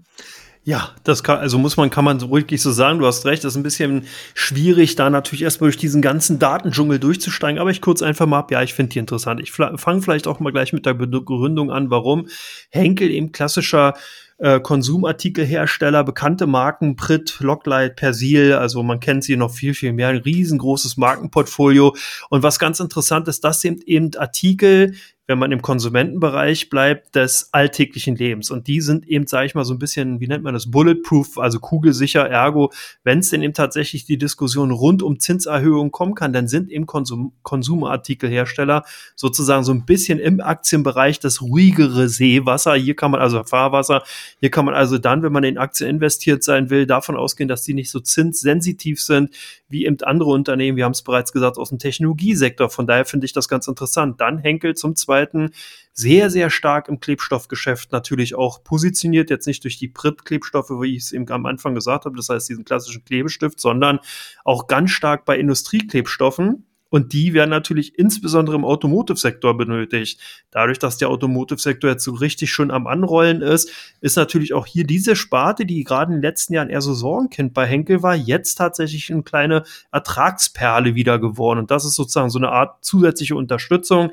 Ja, das kann, also muss man, kann man wirklich so sagen, du hast recht, das ist ein bisschen schwierig, da natürlich erstmal durch diesen ganzen Datendschungel durchzusteigen, aber ich kurz einfach mal ab, ja, ich finde die interessant. Ich fange vielleicht auch mal gleich mit der Begründung an, warum Henkel eben klassischer äh, Konsumartikelhersteller, bekannte Marken, Pritt, Locklite, Persil, also man kennt sie noch viel, viel mehr, ein riesengroßes Markenportfolio. Und was ganz interessant ist, das sind eben Artikel, wenn man im Konsumentenbereich bleibt, des alltäglichen Lebens. Und die sind eben, sage ich mal, so ein bisschen, wie nennt man das, bulletproof, also kugelsicher. Ergo, wenn es denn eben tatsächlich die Diskussion rund um Zinserhöhungen kommen kann, dann sind eben Konsum Konsumartikelhersteller sozusagen so ein bisschen im Aktienbereich das ruhigere Seewasser. Hier kann man also Fahrwasser, hier kann man also dann, wenn man in Aktien investiert sein will, davon ausgehen, dass die nicht so zinssensitiv sind wie eben andere Unternehmen. Wir haben es bereits gesagt, aus dem Technologiesektor. Von daher finde ich das ganz interessant. Dann Henkel zum zweiten Seiten sehr, sehr stark im Klebstoffgeschäft natürlich auch positioniert. Jetzt nicht durch die Pritt-Klebstoffe, wie ich es eben am Anfang gesagt habe, das heißt diesen klassischen Klebestift, sondern auch ganz stark bei Industrieklebstoffen. Und die werden natürlich insbesondere im Automotive-Sektor benötigt. Dadurch, dass der Automotive-Sektor jetzt so richtig schön am Anrollen ist, ist natürlich auch hier diese Sparte, die gerade in den letzten Jahren eher so Sorgenkind bei Henkel war, jetzt tatsächlich eine kleine Ertragsperle wieder geworden. Und das ist sozusagen so eine Art zusätzliche Unterstützung.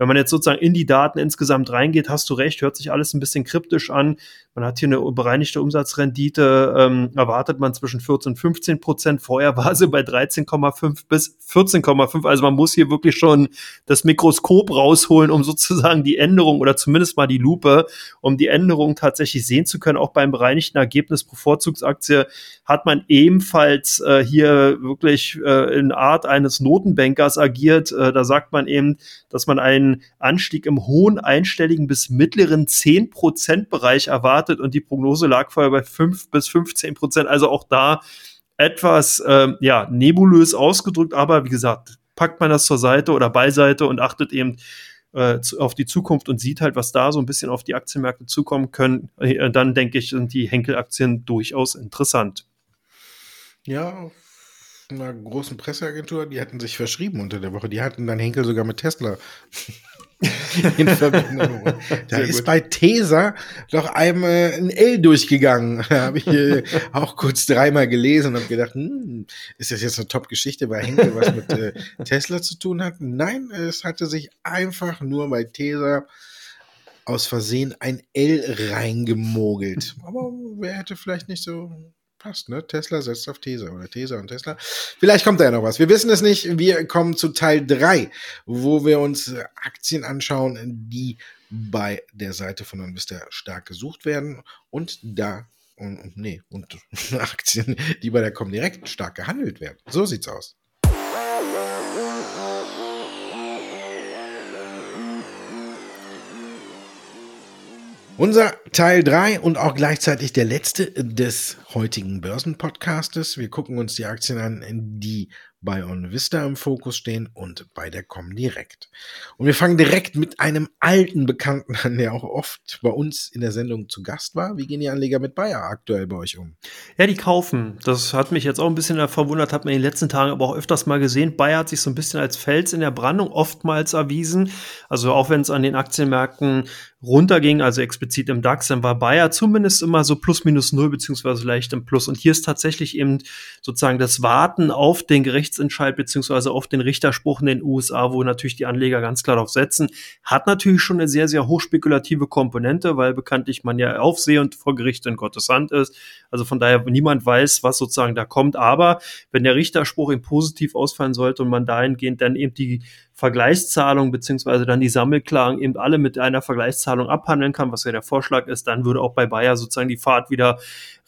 Wenn man jetzt sozusagen in die Daten insgesamt reingeht, hast du recht, hört sich alles ein bisschen kryptisch an. Man hat hier eine bereinigte Umsatzrendite, ähm, erwartet man zwischen 14 und 15 Prozent. Vorher war sie bei 13,5 bis 14,5. Also man muss hier wirklich schon das Mikroskop rausholen, um sozusagen die Änderung oder zumindest mal die Lupe, um die Änderung tatsächlich sehen zu können. Auch beim bereinigten Ergebnis pro Vorzugsaktie hat man ebenfalls äh, hier wirklich äh, in Art eines Notenbankers agiert. Äh, da sagt man eben, dass man einen Anstieg im hohen einstelligen bis mittleren 10%-Bereich erwartet und die Prognose lag vorher bei 5 bis 15 Prozent. Also auch da etwas ähm, ja, nebulös ausgedrückt, aber wie gesagt, packt man das zur Seite oder beiseite und achtet eben äh, auf die Zukunft und sieht halt, was da so ein bisschen auf die Aktienmärkte zukommen können, äh, dann denke ich, sind die Henkel-Aktien durchaus interessant. Ja, einer großen Presseagentur, die hatten sich verschrieben unter der Woche. Die hatten dann Henkel sogar mit Tesla <laughs> in Verbindung. Da Sehr ist gut. bei Tesa doch einmal ein L durchgegangen. Da habe ich äh, auch kurz dreimal gelesen und habe gedacht, hm, ist das jetzt eine Top-Geschichte, weil Henkel was mit äh, Tesla zu tun hat? Nein, es hatte sich einfach nur bei Tesa aus Versehen ein L reingemogelt. Aber wer hätte vielleicht nicht so passt, ne? Tesla setzt auf Tesa oder Tesa und Tesla. Vielleicht kommt da ja noch was. Wir wissen es nicht. Wir kommen zu Teil 3, wo wir uns äh, Aktien anschauen, die bei der Seite von Invista stark gesucht werden. Und da Und, nee, und <laughs> Aktien, die bei der Comdirect stark gehandelt werden. So sieht's aus. Unser Teil 3 und auch gleichzeitig der letzte des heutigen Börsenpodcastes. Wir gucken uns die Aktien an, die bei OnVista im Fokus stehen und bei der Comdirect. Und wir fangen direkt mit einem alten Bekannten an, der auch oft bei uns in der Sendung zu Gast war. Wie gehen die Anleger mit Bayer aktuell bei euch um? Ja, die kaufen. Das hat mich jetzt auch ein bisschen verwundert, hat man in den letzten Tagen aber auch öfters mal gesehen. Bayer hat sich so ein bisschen als Fels in der Brandung oftmals erwiesen. Also auch wenn es an den Aktienmärkten runterging, also explizit im DAX, dann war Bayer zumindest immer so plus minus null beziehungsweise leicht im Plus. Und hier ist tatsächlich eben sozusagen das Warten auf den Gerichtsentscheid beziehungsweise auf den Richterspruch in den USA, wo natürlich die Anleger ganz klar darauf setzen, hat natürlich schon eine sehr, sehr hochspekulative Komponente, weil bekanntlich man ja Aufsehe und vor Gericht in Gottes Hand ist. Also von daher niemand weiß, was sozusagen da kommt. Aber wenn der Richterspruch eben positiv ausfallen sollte und man dahingehend dann eben die Vergleichszahlung beziehungsweise dann die Sammelklagen eben alle mit einer Vergleichszahlung abhandeln kann, was ja der Vorschlag ist, dann würde auch bei Bayer sozusagen die Fahrt wieder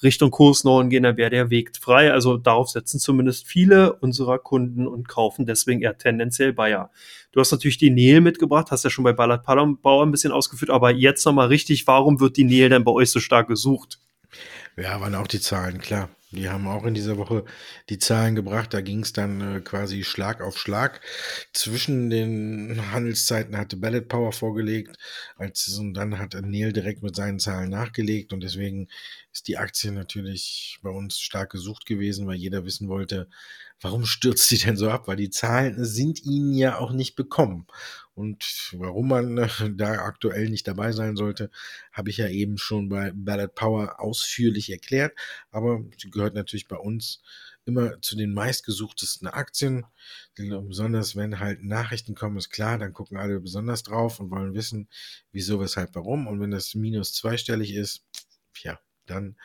Richtung Kursnorden gehen, dann wäre der Weg frei. Also darauf setzen zumindest viele unserer Kunden und kaufen deswegen eher tendenziell Bayer. Du hast natürlich die Nel mitgebracht, hast ja schon bei Ballard Bauer ein bisschen ausgeführt, aber jetzt nochmal richtig, warum wird die Nel denn bei euch so stark gesucht? Ja, waren auch die Zahlen, klar. Die haben auch in dieser Woche die Zahlen gebracht. Da ging es dann äh, quasi Schlag auf Schlag. Zwischen den Handelszeiten hatte Ballot Power vorgelegt, als, und dann hat Neil direkt mit seinen Zahlen nachgelegt. Und deswegen ist die Aktie natürlich bei uns stark gesucht gewesen, weil jeder wissen wollte, warum stürzt sie denn so ab? Weil die Zahlen sind ihnen ja auch nicht bekommen. Und warum man äh, da aktuell nicht dabei sein sollte, habe ich ja eben schon bei Ballot Power ausführlich erklärt. Aber sie gehört natürlich bei uns immer zu den meistgesuchtesten Aktien. Besonders wenn halt Nachrichten kommen, ist klar, dann gucken alle besonders drauf und wollen wissen, wieso, weshalb, warum. Und wenn das minus zweistellig ist, ja, dann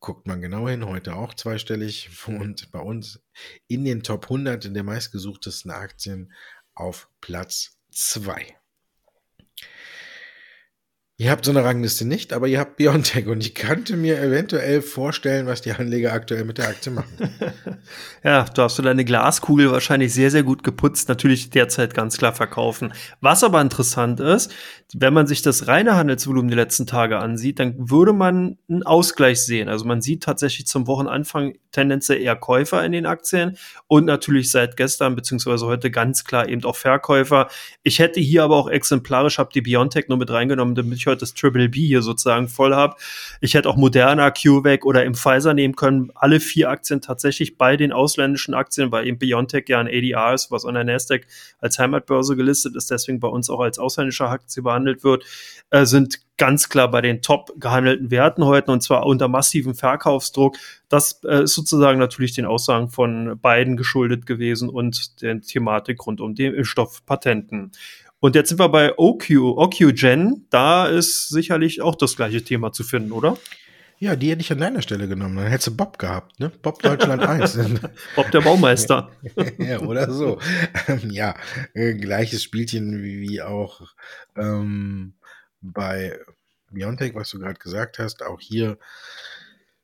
guckt man genau hin, heute auch zweistellig <laughs> und bei uns in den Top 100 der meistgesuchtesten Aktien auf Platz 2. Ihr habt so eine Rangliste nicht, aber ihr habt Biontech und ich könnte mir eventuell vorstellen, was die Anleger aktuell mit der Aktie machen. <laughs> ja, du hast du deine Glaskugel wahrscheinlich sehr, sehr gut geputzt, natürlich derzeit ganz klar verkaufen. Was aber interessant ist, wenn man sich das reine Handelsvolumen die letzten Tage ansieht, dann würde man einen Ausgleich sehen. Also man sieht tatsächlich zum Wochenanfang tendenziell eher Käufer in den Aktien und natürlich seit gestern beziehungsweise heute ganz klar eben auch Verkäufer. Ich hätte hier aber auch exemplarisch, habe die Biontech nur mit reingenommen, damit ich heute das Triple B hier sozusagen voll habe. Ich hätte auch Moderna, CureVac oder im Pfizer nehmen können. Alle vier Aktien tatsächlich bei den ausländischen Aktien, weil eben Biontech ja ein ADR ist, was an der Nasdaq als Heimatbörse gelistet ist, deswegen bei uns auch als ausländische Aktie behandelt wird, äh, sind ganz klar bei den top gehandelten Werten heute und zwar unter massivem Verkaufsdruck. Das äh, ist sozusagen natürlich den Aussagen von beiden geschuldet gewesen und der Thematik rund um den Impfstoffpatenten. Und jetzt sind wir bei OQ, OQGen. Da ist sicherlich auch das gleiche Thema zu finden, oder? Ja, die hätte ich an deiner Stelle genommen. Dann hättest du Bob gehabt, ne? Bob Deutschland <laughs> 1. Bob der Baumeister. <laughs> ja, oder so. <laughs> Ja, äh, gleiches Spielchen wie, wie auch ähm, bei Biontech, was du gerade gesagt hast. Auch hier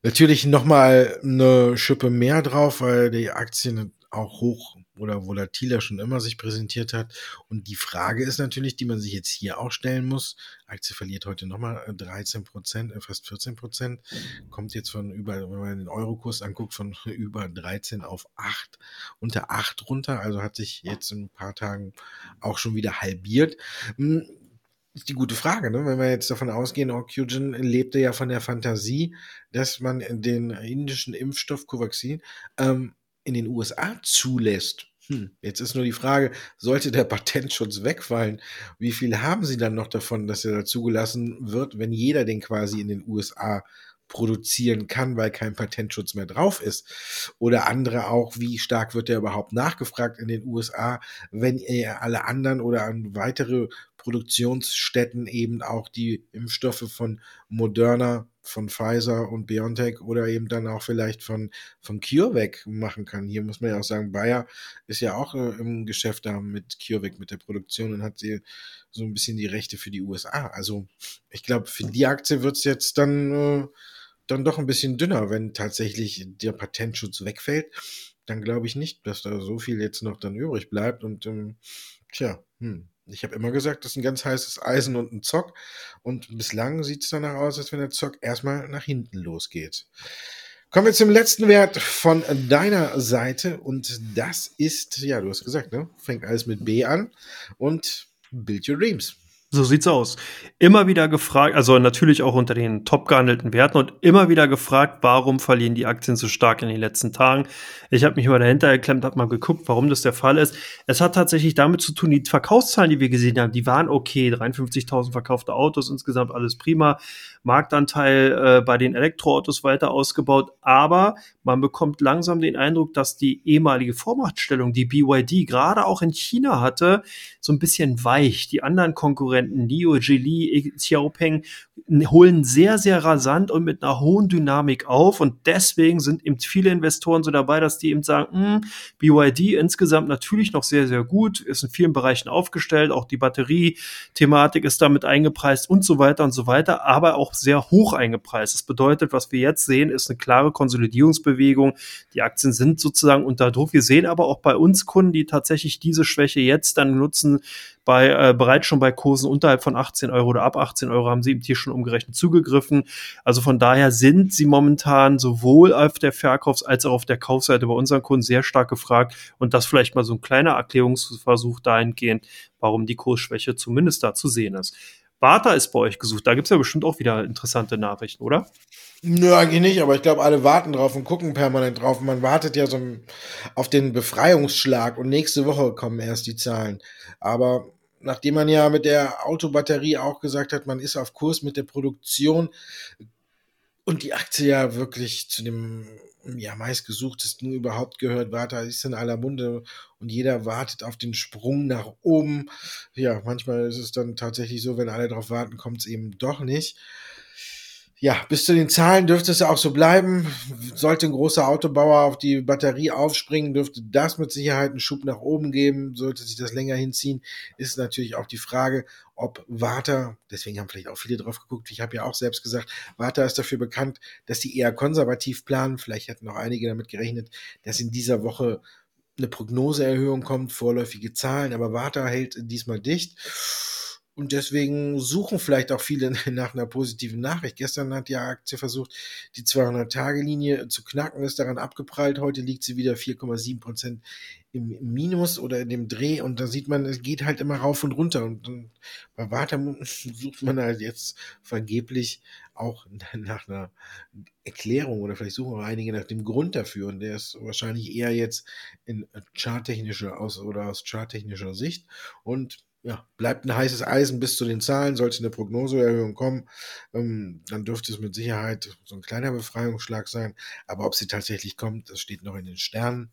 natürlich nochmal eine Schippe mehr drauf, weil die Aktien auch hoch oder volatiler schon immer sich präsentiert hat. Und die Frage ist natürlich, die man sich jetzt hier auch stellen muss. Aktie verliert heute nochmal 13 äh, Prozent, äh, fast 14 Prozent. Kommt jetzt von über, wenn man den Eurokurs anguckt, von <laughs> über 13 auf 8, unter 8 runter. Also hat sich jetzt in ein paar Tagen auch schon wieder halbiert. Ist die gute Frage, ne? wenn wir jetzt davon ausgehen, Oxygen lebte ja von der Fantasie, dass man den indischen Impfstoff Covaxin ähm, in den USA zulässt. Hm, jetzt ist nur die Frage, sollte der Patentschutz wegfallen, wie viel haben Sie dann noch davon, dass er da zugelassen wird, wenn jeder den quasi in den USA produzieren kann, weil kein Patentschutz mehr drauf ist. Oder andere auch, wie stark wird der überhaupt nachgefragt in den USA, wenn er alle anderen oder an weitere Produktionsstätten eben auch die Impfstoffe von Moderna, von Pfizer und BioNTech oder eben dann auch vielleicht von, von CureVac machen kann. Hier muss man ja auch sagen, Bayer ist ja auch äh, im Geschäft da mit CureVac, mit der Produktion und hat sie so ein bisschen die Rechte für die USA. Also ich glaube, für die Aktie wird es jetzt dann äh, dann doch ein bisschen dünner, wenn tatsächlich der Patentschutz wegfällt. Dann glaube ich nicht, dass da so viel jetzt noch dann übrig bleibt. Und ähm, tja, hm. Ich habe immer gesagt, das ist ein ganz heißes Eisen und ein Zock. Und bislang sieht es danach aus, als wenn der Zock erstmal nach hinten losgeht. Kommen wir zum letzten Wert von deiner Seite und das ist, ja, du hast gesagt, ne? Fängt alles mit B an und Build Your Dreams. So sieht's aus. Immer wieder gefragt, also natürlich auch unter den top gehandelten Werten und immer wieder gefragt, warum verlieren die Aktien so stark in den letzten Tagen. Ich habe mich mal dahinter geklemmt, habe mal geguckt, warum das der Fall ist. Es hat tatsächlich damit zu tun, die Verkaufszahlen, die wir gesehen haben, die waren okay. 53.000 verkaufte Autos, insgesamt alles prima. Marktanteil äh, bei den Elektroautos weiter ausgebaut, aber man bekommt langsam den Eindruck, dass die ehemalige Vormachtstellung, die BYD gerade auch in China hatte, so ein bisschen weich. Die anderen Konkurrenten, Nio, Geely, Xiaopeng, holen sehr, sehr rasant und mit einer hohen Dynamik auf und deswegen sind eben viele Investoren so dabei, dass die eben sagen, mh, hm, BYD insgesamt natürlich noch sehr, sehr gut, ist in vielen Bereichen aufgestellt, auch die Batterie-Thematik ist damit eingepreist und so weiter und so weiter, aber auch sehr hoch eingepreist. Das bedeutet, was wir jetzt sehen, ist eine klare Konsolidierungsbewegung. Die Aktien sind sozusagen unter Druck. Wir sehen aber auch bei uns Kunden, die tatsächlich diese Schwäche jetzt dann nutzen, bei äh, bereits schon bei Kursen unterhalb von 18 Euro oder ab 18 Euro haben sie eben hier schon umgerechnet zugegriffen. Also von daher sind sie momentan sowohl auf der Verkaufs- als auch auf der Kaufseite bei unseren Kunden sehr stark gefragt und das vielleicht mal so ein kleiner Erklärungsversuch dahingehend, warum die Kursschwäche zumindest da zu sehen ist. Warta ist bei euch gesucht. Da gibt es ja bestimmt auch wieder interessante Nachrichten, oder? Nö, eigentlich nicht, aber ich glaube, alle warten drauf und gucken permanent drauf. Man wartet ja so auf den Befreiungsschlag und nächste Woche kommen erst die Zahlen. Aber nachdem man ja mit der Autobatterie auch gesagt hat, man ist auf Kurs mit der Produktion und die Aktie ja wirklich zu dem ja, meistgesuchtesten überhaupt gehört. Warta ist in aller Munde und jeder wartet auf den Sprung nach oben. Ja, manchmal ist es dann tatsächlich so, wenn alle darauf warten, kommt es eben doch nicht ja, bis zu den Zahlen dürfte es auch so bleiben. Sollte ein großer Autobauer auf die Batterie aufspringen, dürfte das mit Sicherheit einen Schub nach oben geben. Sollte sich das länger hinziehen, ist natürlich auch die Frage, ob Warta, deswegen haben vielleicht auch viele drauf geguckt, ich habe ja auch selbst gesagt, Warta ist dafür bekannt, dass die eher konservativ planen. Vielleicht hätten auch einige damit gerechnet, dass in dieser Woche eine Prognoseerhöhung kommt, vorläufige Zahlen, aber Warta hält diesmal dicht. Und deswegen suchen vielleicht auch viele <laughs> nach einer positiven Nachricht. Gestern hat die Aktie versucht, die 200-Tage-Linie zu knacken, ist daran abgeprallt. Heute liegt sie wieder 4,7 Prozent im Minus oder in dem Dreh. Und da sieht man, es geht halt immer rauf und runter. Und, bei Warta <laughs> sucht man halt jetzt vergeblich auch <laughs> nach einer Erklärung oder vielleicht suchen auch einige nach dem Grund dafür. Und der ist wahrscheinlich eher jetzt in charttechnischer aus oder aus charttechnischer Sicht. Und ja, bleibt ein heißes Eisen bis zu den Zahlen. Sollte eine Prognoseerhöhung kommen, ähm, dann dürfte es mit Sicherheit so ein kleiner Befreiungsschlag sein. Aber ob sie tatsächlich kommt, das steht noch in den Sternen.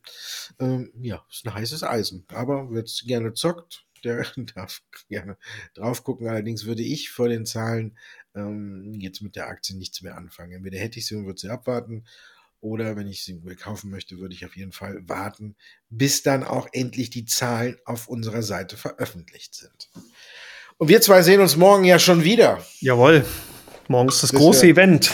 Ähm, ja, ist ein heißes Eisen. Aber wird gerne zockt, der <laughs> darf gerne drauf gucken. Allerdings würde ich vor den Zahlen ähm, jetzt mit der Aktie nichts mehr anfangen. Entweder hätte ich sie und würde sie abwarten oder wenn ich sie kaufen möchte, würde ich auf jeden Fall warten, bis dann auch endlich die Zahlen auf unserer Seite veröffentlicht sind. Und wir zwei sehen uns morgen ja schon wieder. Jawohl. Morgen ist das große ja, Event.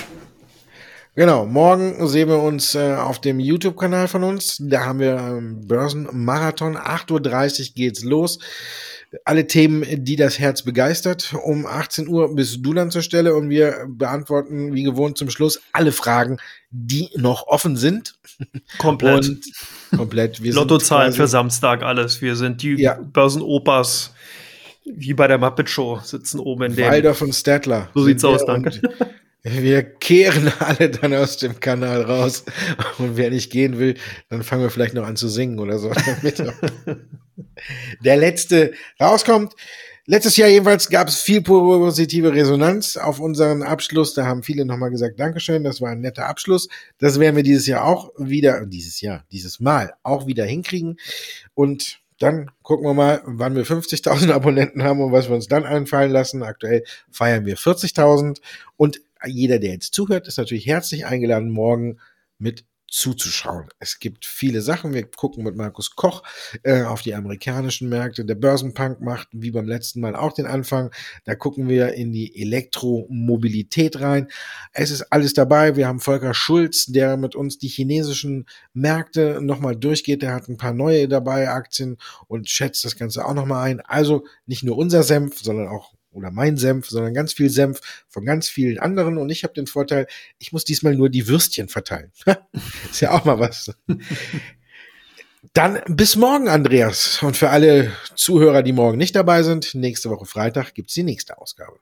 Genau, morgen sehen wir uns äh, auf dem YouTube-Kanal von uns. Da haben wir ähm, Börsenmarathon. 8.30 Uhr geht's los alle Themen, die das Herz begeistert. Um 18 Uhr bist du dann zur Stelle und wir beantworten wie gewohnt zum Schluss alle Fragen, die noch offen sind. <laughs> Komplett. Und komplett. Lottozahlen für Samstag, alles. Wir sind die ja. Börsenopas, wie bei der Muppet Show, sitzen oben in dem. Waldorf und Statler. So sieht's aus, danke. Wir kehren <laughs> alle dann aus dem Kanal raus. Und wer nicht gehen will, dann fangen wir vielleicht noch an zu singen oder so. <laughs> <laughs> Der letzte rauskommt. Letztes Jahr jedenfalls gab es viel positive Resonanz auf unseren Abschluss. Da haben viele nochmal gesagt, Dankeschön, das war ein netter Abschluss. Das werden wir dieses Jahr auch wieder, dieses Jahr, dieses Mal auch wieder hinkriegen. Und dann gucken wir mal, wann wir 50.000 Abonnenten haben und was wir uns dann einfallen lassen. Aktuell feiern wir 40.000 und jeder, der jetzt zuhört, ist natürlich herzlich eingeladen, morgen mit zuzuschauen. Es gibt viele Sachen. Wir gucken mit Markus Koch äh, auf die amerikanischen Märkte. Der Börsenpunk macht wie beim letzten Mal auch den Anfang. Da gucken wir in die Elektromobilität rein. Es ist alles dabei. Wir haben Volker Schulz, der mit uns die chinesischen Märkte nochmal durchgeht. Der hat ein paar neue dabei, Aktien und schätzt das Ganze auch nochmal ein. Also nicht nur unser Senf, sondern auch oder mein Senf, sondern ganz viel Senf von ganz vielen anderen. Und ich habe den Vorteil, ich muss diesmal nur die Würstchen verteilen. <laughs> Ist ja auch mal was. Dann bis morgen, Andreas. Und für alle Zuhörer, die morgen nicht dabei sind, nächste Woche Freitag gibt's die nächste Ausgabe.